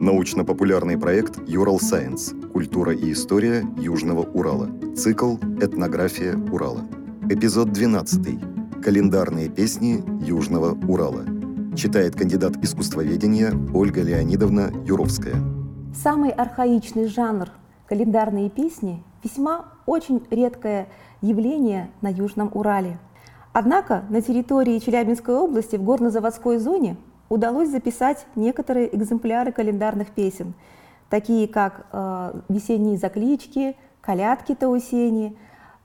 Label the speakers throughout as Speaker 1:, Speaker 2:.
Speaker 1: Научно-популярный проект «Юрал Сайенс. Культура и история Южного Урала». Цикл «Этнография Урала». Эпизод 12. Календарные песни Южного Урала. Читает кандидат искусствоведения Ольга Леонидовна Юровская.
Speaker 2: Самый архаичный жанр календарные песни весьма очень редкое явление на Южном Урале. Однако на территории Челябинской области в горнозаводской зоне удалось записать некоторые экземпляры календарных песен, такие как э, весенние заклички, колядки Таусени,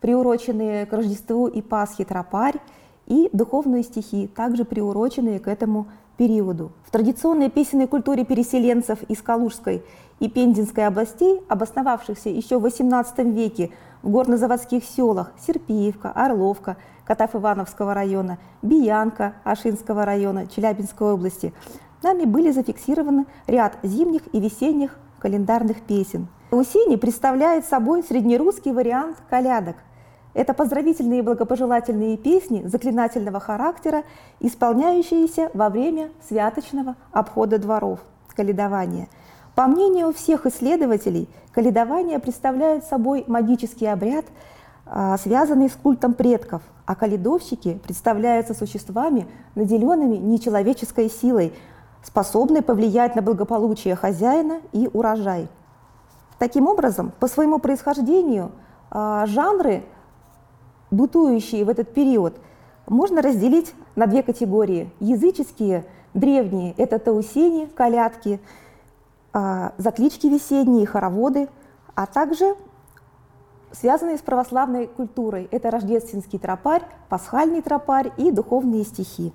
Speaker 2: приуроченные к Рождеству и Пасхе тропарь и духовные стихи, также приуроченные к этому периоду. В традиционной песенной культуре переселенцев из Калужской и Пензенской областей, обосновавшихся еще в XVIII веке в горнозаводских селах Серпиевка, Орловка, Катав-Ивановского района, Биянка Ашинского района Челябинской области, нами были зафиксированы ряд зимних и весенних календарных песен. Усени представляет собой среднерусский вариант колядок. Это поздравительные и благопожелательные песни заклинательного характера, исполняющиеся во время святочного обхода дворов, каледования – по мнению всех исследователей, каледование представляет собой магический обряд, а, связанный с культом предков, а каледовщики представляются существами, наделенными нечеловеческой силой, способной повлиять на благополучие хозяина и урожай. Таким образом, по своему происхождению а, жанры, бытующие в этот период, можно разделить на две категории. Языческие, древние – это таусени, колядки – а, заклички весенние, хороводы, а также связанные с православной культурой. Это рождественский тропарь, пасхальный тропарь и духовные стихи.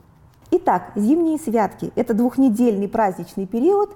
Speaker 2: Итак, зимние святки – это двухнедельный праздничный период,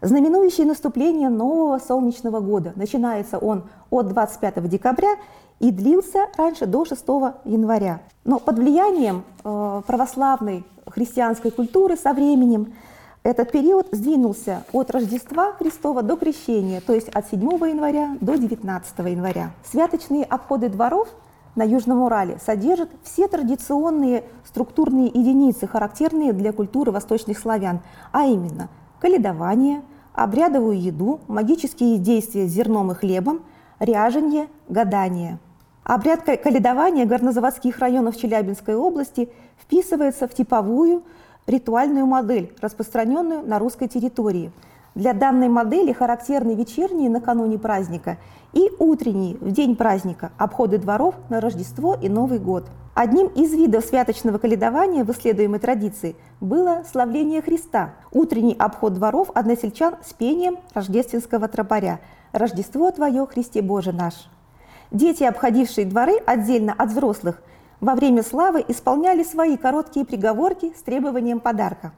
Speaker 2: знаменующий наступление нового солнечного года. Начинается он от 25 декабря и длился раньше до 6 января. Но под влиянием э, православной христианской культуры со временем – этот период сдвинулся от Рождества Христова до Крещения, то есть от 7 января до 19 января. Святочные обходы дворов на Южном Урале содержат все традиционные структурные единицы, характерные для культуры восточных славян, а именно каледование, обрядовую еду, магические действия с зерном и хлебом, ряженье, гадание. Обряд каледования горнозаводских районов Челябинской области вписывается в типовую ритуальную модель, распространенную на русской территории. Для данной модели характерны вечерние накануне праздника и утренние в день праздника обходы дворов на Рождество и Новый год. Одним из видов святочного каледования в исследуемой традиции было славление Христа, утренний обход дворов односельчан с пением рождественского тропаря «Рождество Твое, Христе Боже наш». Дети, обходившие дворы отдельно от взрослых, во время славы исполняли свои короткие приговорки с требованием подарка.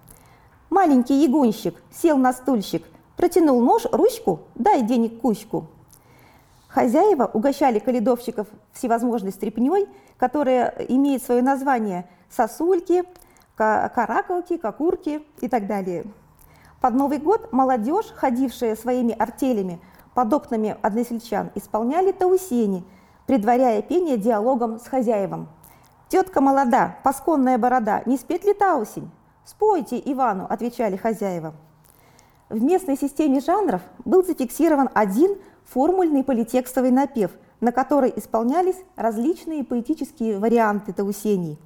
Speaker 2: Маленький ягунщик сел на стульчик, протянул нож, ручку, дай денег кучку. Хозяева угощали каледовщиков всевозможной стряпней, которая имеет свое название сосульки, каракалки, кокурки и так далее. Под Новый год молодежь, ходившая своими артелями под окнами односельчан, исполняли таусени, предваряя пение диалогом с хозяевом. «Тетка молода, пасконная борода, не спеть ли та осень?» «Спойте Ивану», – отвечали хозяева. В местной системе жанров был зафиксирован один формульный политекстовый напев, на который исполнялись различные поэтические варианты таусений.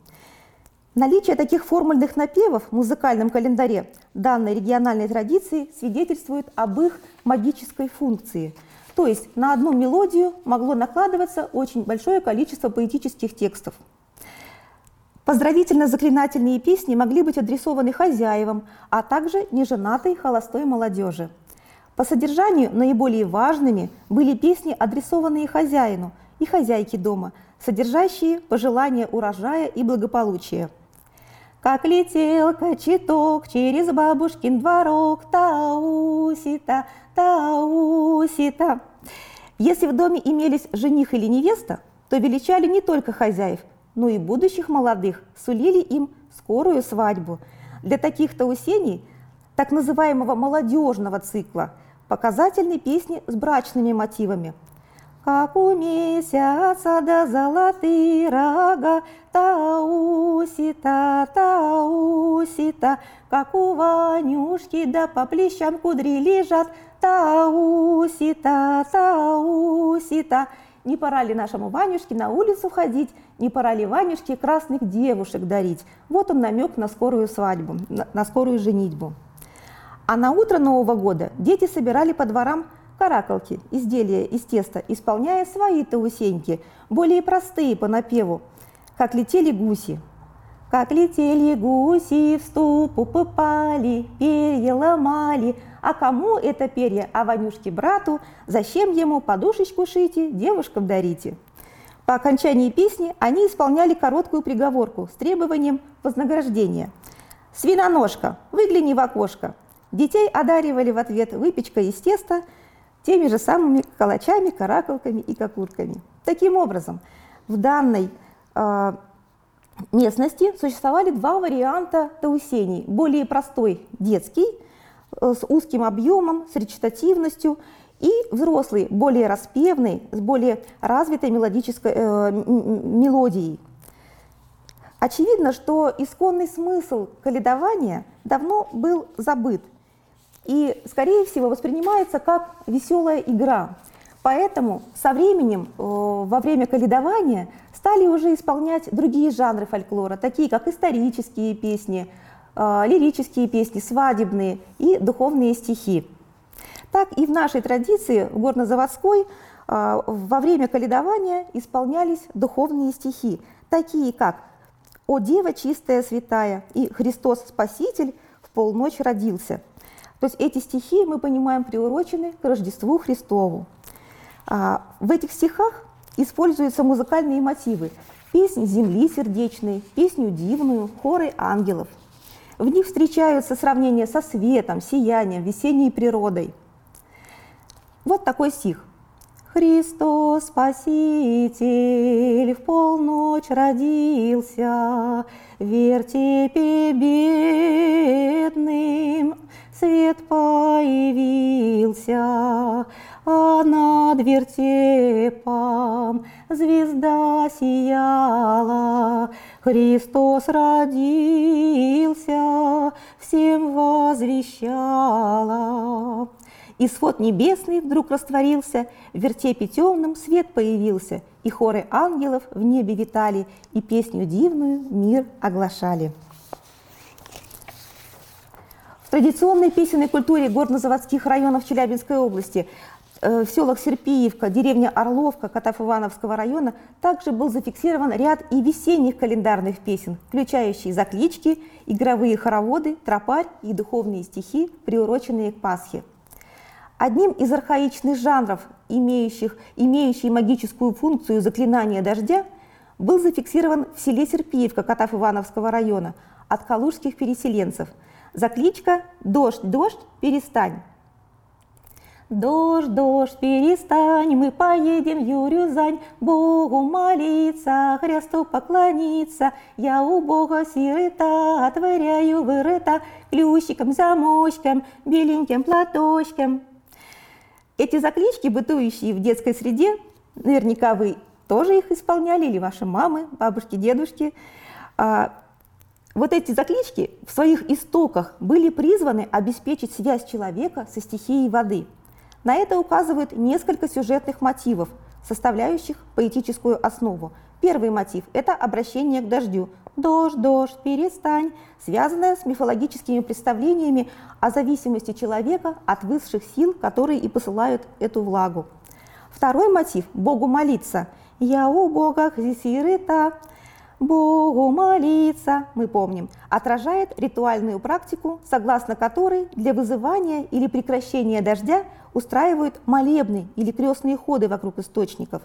Speaker 2: Наличие таких формульных напевов в музыкальном календаре данной региональной традиции свидетельствует об их магической функции. То есть на одну мелодию могло накладываться очень большое количество поэтических текстов. Поздравительно-заклинательные песни могли быть адресованы хозяевам, а также неженатой холостой молодежи. По содержанию наиболее важными были песни, адресованные хозяину и хозяйке дома, содержащие пожелания урожая и благополучия. Как летел кочеток через бабушкин дворок, таусита, таусита. Если в доме имелись жених или невеста, то величали не только хозяев – но и будущих молодых сулили им скорую свадьбу. Для таких таусений, так называемого молодежного цикла, показательны песни с брачными мотивами. как у месяца да золотые рога, таусита, таусита, как у Ванюшки, да по плечам кудри лежат, таусита, таусита. Не пора ли нашему Ванюшке на улицу ходить, не пора ли Ванюшке красных девушек дарить? Вот он намек на скорую свадьбу, на, на скорую женитьбу. А на утро Нового года дети собирали по дворам каракалки, изделия из теста, исполняя свои таусеньки, более простые по напеву, как летели гуси. Как летели гуси, в ступу попали, перья ломали. А кому это перья? А Ванюшке брату, зачем ему подушечку шите, девушкам дарите. По окончании песни они исполняли короткую приговорку с требованием вознаграждения. «Свиноножка, выгляни в окошко». Детей одаривали в ответ выпечкой из теста – теми же самыми калачами, каракалками и кокурками. Таким образом, в данной э, местности существовали два варианта таусений. Более простой детский, с узким объемом, с речитативностью, и взрослый, более распевный, с более развитой мелодической э, мелодией. Очевидно, что исконный смысл каледования давно был забыт – и, скорее всего, воспринимается как веселая игра. Поэтому со временем, э, во время каледования, стали уже исполнять другие жанры фольклора, такие как исторические песни, э, лирические песни, свадебные и духовные стихи. Так и в нашей традиции, в горнозаводской, э, во время каледования исполнялись духовные стихи, такие как «О Дева чистая святая» и «Христос Спаситель в полночь родился». То есть эти стихи, мы понимаем, приурочены к Рождеству Христову. А, в этих стихах используются музыкальные мотивы. Песнь земли сердечной, песню дивную, хоры ангелов. В них встречаются сравнения со светом, сиянием, весенней природой. Вот такой стих. Христос Спаситель в полночь родился, в вертепе бедным свет появился, а над вертепом звезда сияла. Христос родился, всем возвещала. И свод небесный вдруг растворился, в вертепе темном свет появился, и хоры ангелов в небе витали, и песню дивную мир оглашали. В традиционной песенной культуре горнозаводских районов Челябинской области в селах Серпиевка, деревня Орловка, Катав-Ивановского района также был зафиксирован ряд и весенних календарных песен, включающие заклички, игровые хороводы, тропарь и духовные стихи, приуроченные к Пасхе. Одним из архаичных жанров, имеющих, имеющий магическую функцию заклинания дождя, был зафиксирован в селе Серпиевка Катав-Ивановского района от калужских переселенцев – Закличка «Дождь, дождь, перестань». Дождь, дождь, перестань, мы поедем в Юрюзань, Богу молиться, Христу поклониться. Я у Бога сирота, отворяю вырыта, Ключиком, замочком, беленьким платочком. Эти заклички, бытующие в детской среде, наверняка вы тоже их исполняли, или ваши мамы, бабушки, дедушки. А, вот эти заклички в своих истоках были призваны обеспечить связь человека со стихией воды. На это указывают несколько сюжетных мотивов, составляющих поэтическую основу. Первый мотив – это обращение к дождю. «Дождь, дождь, перестань», связанное с мифологическими представлениями о зависимости человека от высших сил, которые и посылают эту влагу. Второй мотив – Богу молиться. «Я у Бога хзисирыта», Богу молиться, мы помним, отражает ритуальную практику, согласно которой для вызывания или прекращения дождя устраивают молебны или крестные ходы вокруг источников.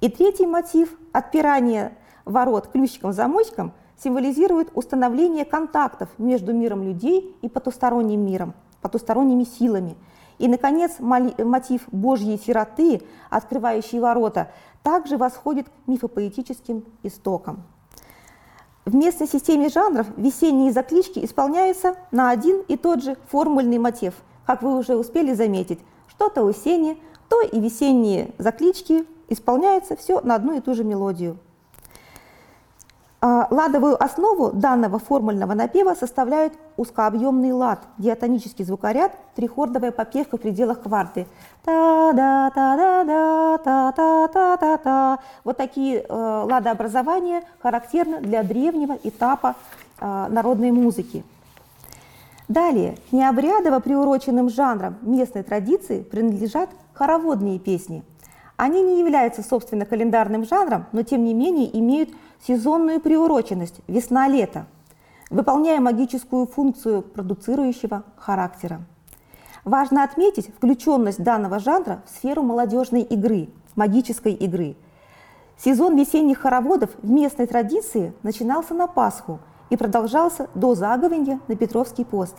Speaker 2: И третий мотив – отпирание ворот ключиком-замочком символизирует установление контактов между миром людей и потусторонним миром, потусторонними силами. И, наконец, мотив Божьей сироты, открывающий ворота, также восходит к мифопоэтическим истокам. В местной системе жанров весенние заклички исполняются на один и тот же формульный мотив, как вы уже успели заметить. то осенние, то и весенние заклички исполняются все на одну и ту же мелодию. А, ладовую основу данного формульного напева составляют узкообъемный лад, диатонический звукоряд, трихордовая попевка в пределах кварты. та да та да да та та та та та Вот такие э, ладообразования характерны для древнего этапа э, народной музыки. Далее, к необрядово приуроченным жанрам местной традиции принадлежат хороводные песни. Они не являются, собственно, календарным жанром, но тем не менее имеют сезонную приуроченность весна-лето, выполняя магическую функцию продуцирующего характера. Важно отметить включенность данного жанра в сферу молодежной игры, магической игры. Сезон весенних хороводов в местной традиции начинался на Пасху и продолжался до заговенья на Петровский пост.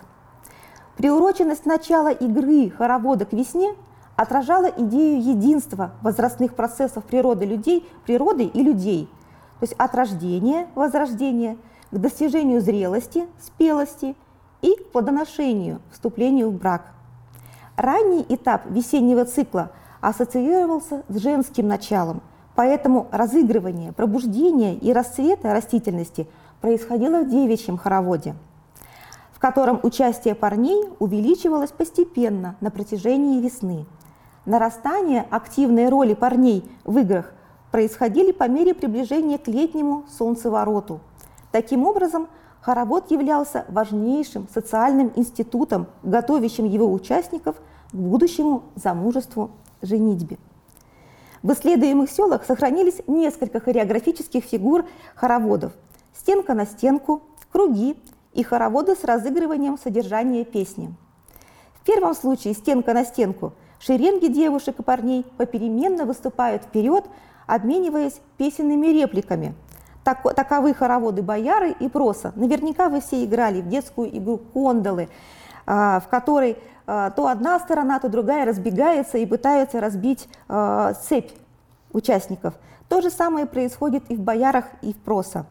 Speaker 2: Приуроченность начала игры хоровода к весне отражала идею единства возрастных процессов природы людей, природы и людей – есть от рождения, возрождения, к достижению зрелости, спелости и к плодоношению, вступлению в брак. Ранний этап весеннего цикла ассоциировался с женским началом, поэтому разыгрывание, пробуждение и расцвета растительности происходило в девичьем хороводе, в котором участие парней увеличивалось постепенно на протяжении весны. Нарастание активной роли парней в играх – происходили по мере приближения к летнему солнцевороту. Таким образом, хоровод являлся важнейшим социальным институтом, готовящим его участников к будущему замужеству женитьбе. В исследуемых селах сохранились несколько хореографических фигур хороводов. Стенка на стенку, круги и хороводы с разыгрыванием содержания песни. В первом случае стенка на стенку шеренги девушек и парней попеременно выступают вперед, обмениваясь песенными репликами. Так, таковы хороводы бояры и проса. Наверняка вы все играли в детскую игру «Кондолы», а, в которой а, то одна сторона, то другая разбегается и пытается разбить а, цепь участников. То же самое происходит и в боярах, и в проса.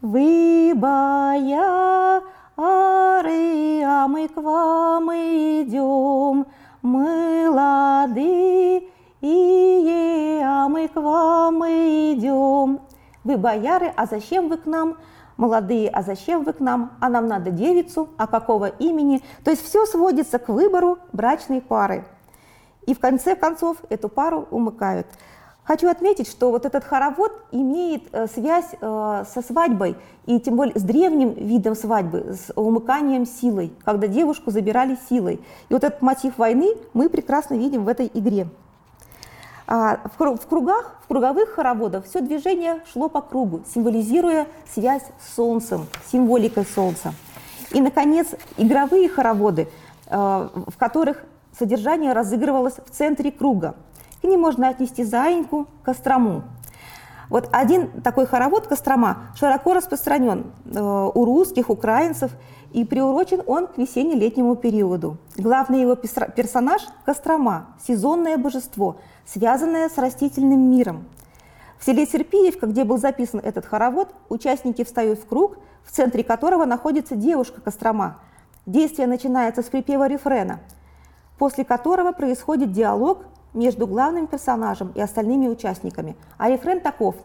Speaker 2: Вы бояры, а мы к вам идем, мы лады и Вы бояры, а зачем вы к нам? Молодые, а зачем вы к нам? А нам надо девицу, а какого имени? То есть все сводится к выбору брачной пары. И в конце концов эту пару умыкают. Хочу отметить, что вот этот хоровод имеет э, связь э, со свадьбой, и тем более с древним видом свадьбы, с умыканием силой, когда девушку забирали силой. И вот этот мотив войны мы прекрасно видим в этой игре. А, в кругах, в круговых хороводах все движение шло по кругу, символизируя связь с Солнцем, символикой Солнца. И, наконец, игровые хороводы, а, в которых содержание разыгрывалось в центре круга. К ним можно отнести Заиньку, Кострому. Вот один такой хоровод Кострома широко распространен э, у русских, украинцев, и приурочен он к весенне-летнему периоду. Главный его персонаж – Кострома, сезонное божество – связанная с растительным миром. В селе Серпиевка, где был записан этот хоровод, участники встают в круг, в центре которого находится девушка Кострома. Действие начинается с припева рефрена, после которого происходит диалог между главным персонажем и остальными участниками. А рефрен таков.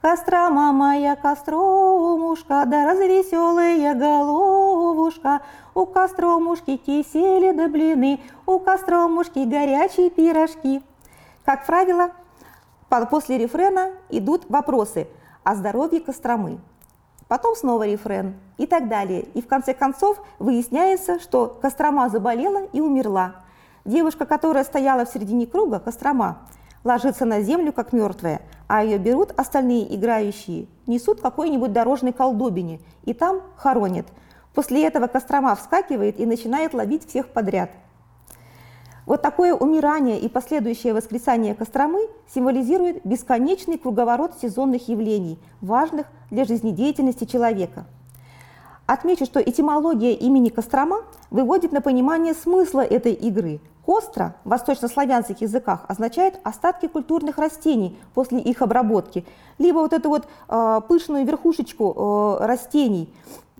Speaker 2: Кострома моя, костромушка, да развеселая головушка, у костромушки кисели да блины, у костромушки горячие пирожки. Как правило, после рефрена идут вопросы о здоровье Костромы. Потом снова рефрен и так далее. И в конце концов выясняется, что Кострома заболела и умерла. Девушка, которая стояла в середине круга, Кострома, ложится на землю как мертвая, а ее берут остальные играющие, несут какой-нибудь дорожной колдобине и там хоронят. После этого Кострома вскакивает и начинает ловить всех подряд – вот такое умирание и последующее воскресание Костромы символизирует бесконечный круговорот сезонных явлений, важных для жизнедеятельности человека. Отмечу, что этимология имени Кострома выводит на понимание смысла этой игры. Костра в восточнославянских языках означает остатки культурных растений после их обработки, либо вот эту вот э, пышную верхушечку э, растений,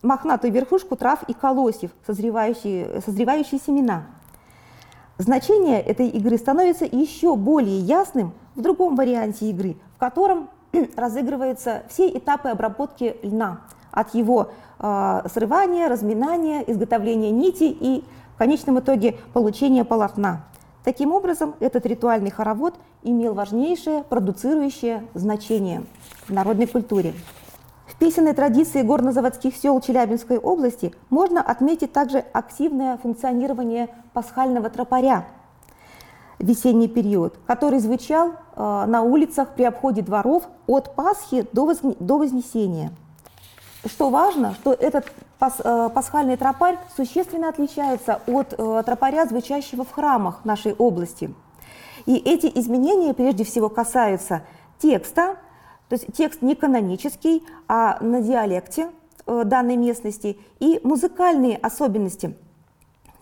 Speaker 2: мохнатую верхушку трав и колосьев, созревающие, созревающие семена – Значение этой игры становится еще более ясным в другом варианте игры, в котором разыгрываются все этапы обработки льна, от его э, срывания, разминания, изготовления нити и конечном итоге получения полотна. Таким образом, этот ритуальный хоровод имел важнейшее продуцирующее значение в народной культуре. В песенной традиции горнозаводских сел Челябинской области можно отметить также активное функционирование пасхального тропаря в весенний период, который звучал э, на улицах при обходе дворов от Пасхи до Вознесения. Что важно, что этот пас, э, пасхальный тропарь существенно отличается от э, тропаря, звучащего в храмах нашей области. И эти изменения прежде всего касаются текста, то есть текст не канонический, а на диалекте э, данной местности, и музыкальные особенности,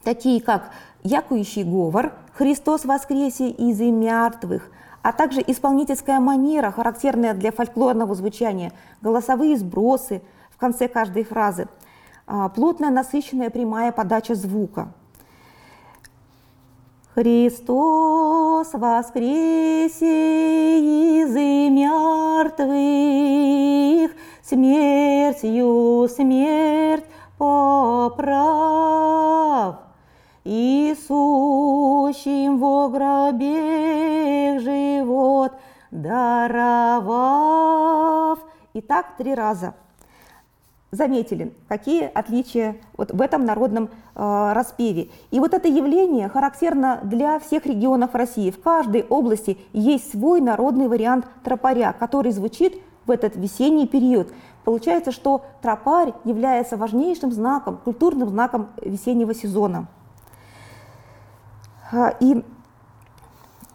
Speaker 2: такие как якующий говор, Христос воскресе из и мертвых, а также исполнительская манера, характерная для фольклорного звучания, голосовые сбросы в конце каждой фразы, а, плотная, насыщенная, прямая подача звука. Христос воскресе из мертвых, смертью смерть поправ. Иисущим во гробе живот даровав. И так три раза – заметили, какие отличия вот в этом народном э, распеве. И вот это явление характерно для всех регионов России. В каждой области есть свой народный вариант тропаря, который звучит в этот весенний период. Получается, что тропарь является важнейшим знаком, культурным знаком весеннего сезона. А, и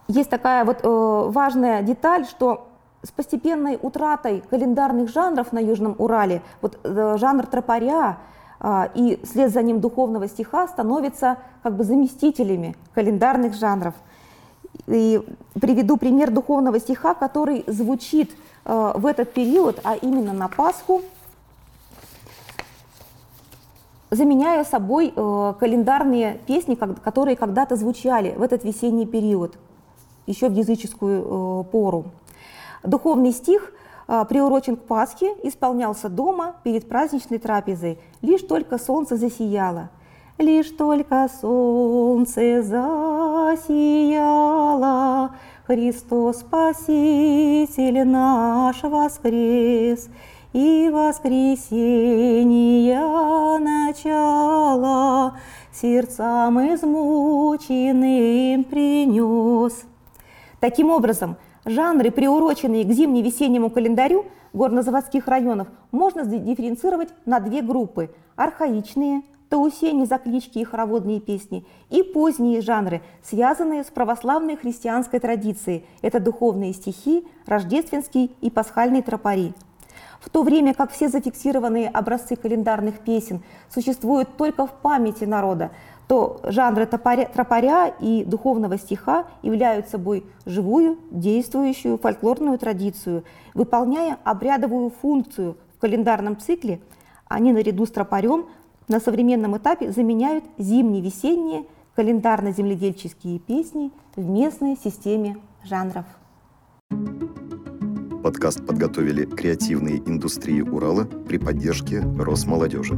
Speaker 2: есть такая вот э, важная деталь, что с постепенной утратой календарных жанров на Южном Урале, вот э, жанр тропаря э, и вслед за ним духовного стиха становятся как бы заместителями календарных жанров. И приведу пример духовного стиха, который звучит э, в этот период, а именно на Пасху, заменяя собой э, календарные песни, которые когда-то звучали в этот весенний период, еще в языческую пору. Духовный стих а, приурочен к Пасхе, исполнялся дома перед праздничной трапезой. Лишь только солнце засияло. Лишь только солнце засияло, Христос Спаситель наш воскрес, И воскресения начало сердцам измученным принес. Таким образом, Жанры, приуроченные к зимне-весеннему календарю горнозаводских районов, можно дифференцировать на две группы – архаичные, таусени, заклички и хороводные песни, и поздние жанры, связанные с православной христианской традицией. Это духовные стихи, рождественские и пасхальные тропари. В то время как все зафиксированные образцы календарных песен существуют только в памяти народа, то жанры топоря, тропаря и духовного стиха являются собой живую, действующую фольклорную традицию. Выполняя обрядовую функцию в календарном цикле, они наряду с тропарем на современном этапе заменяют зимне-весенние календарно-земледельческие песни в местной системе жанров.
Speaker 1: Подкаст подготовили креативные индустрии Урала при поддержке Росмолодежи.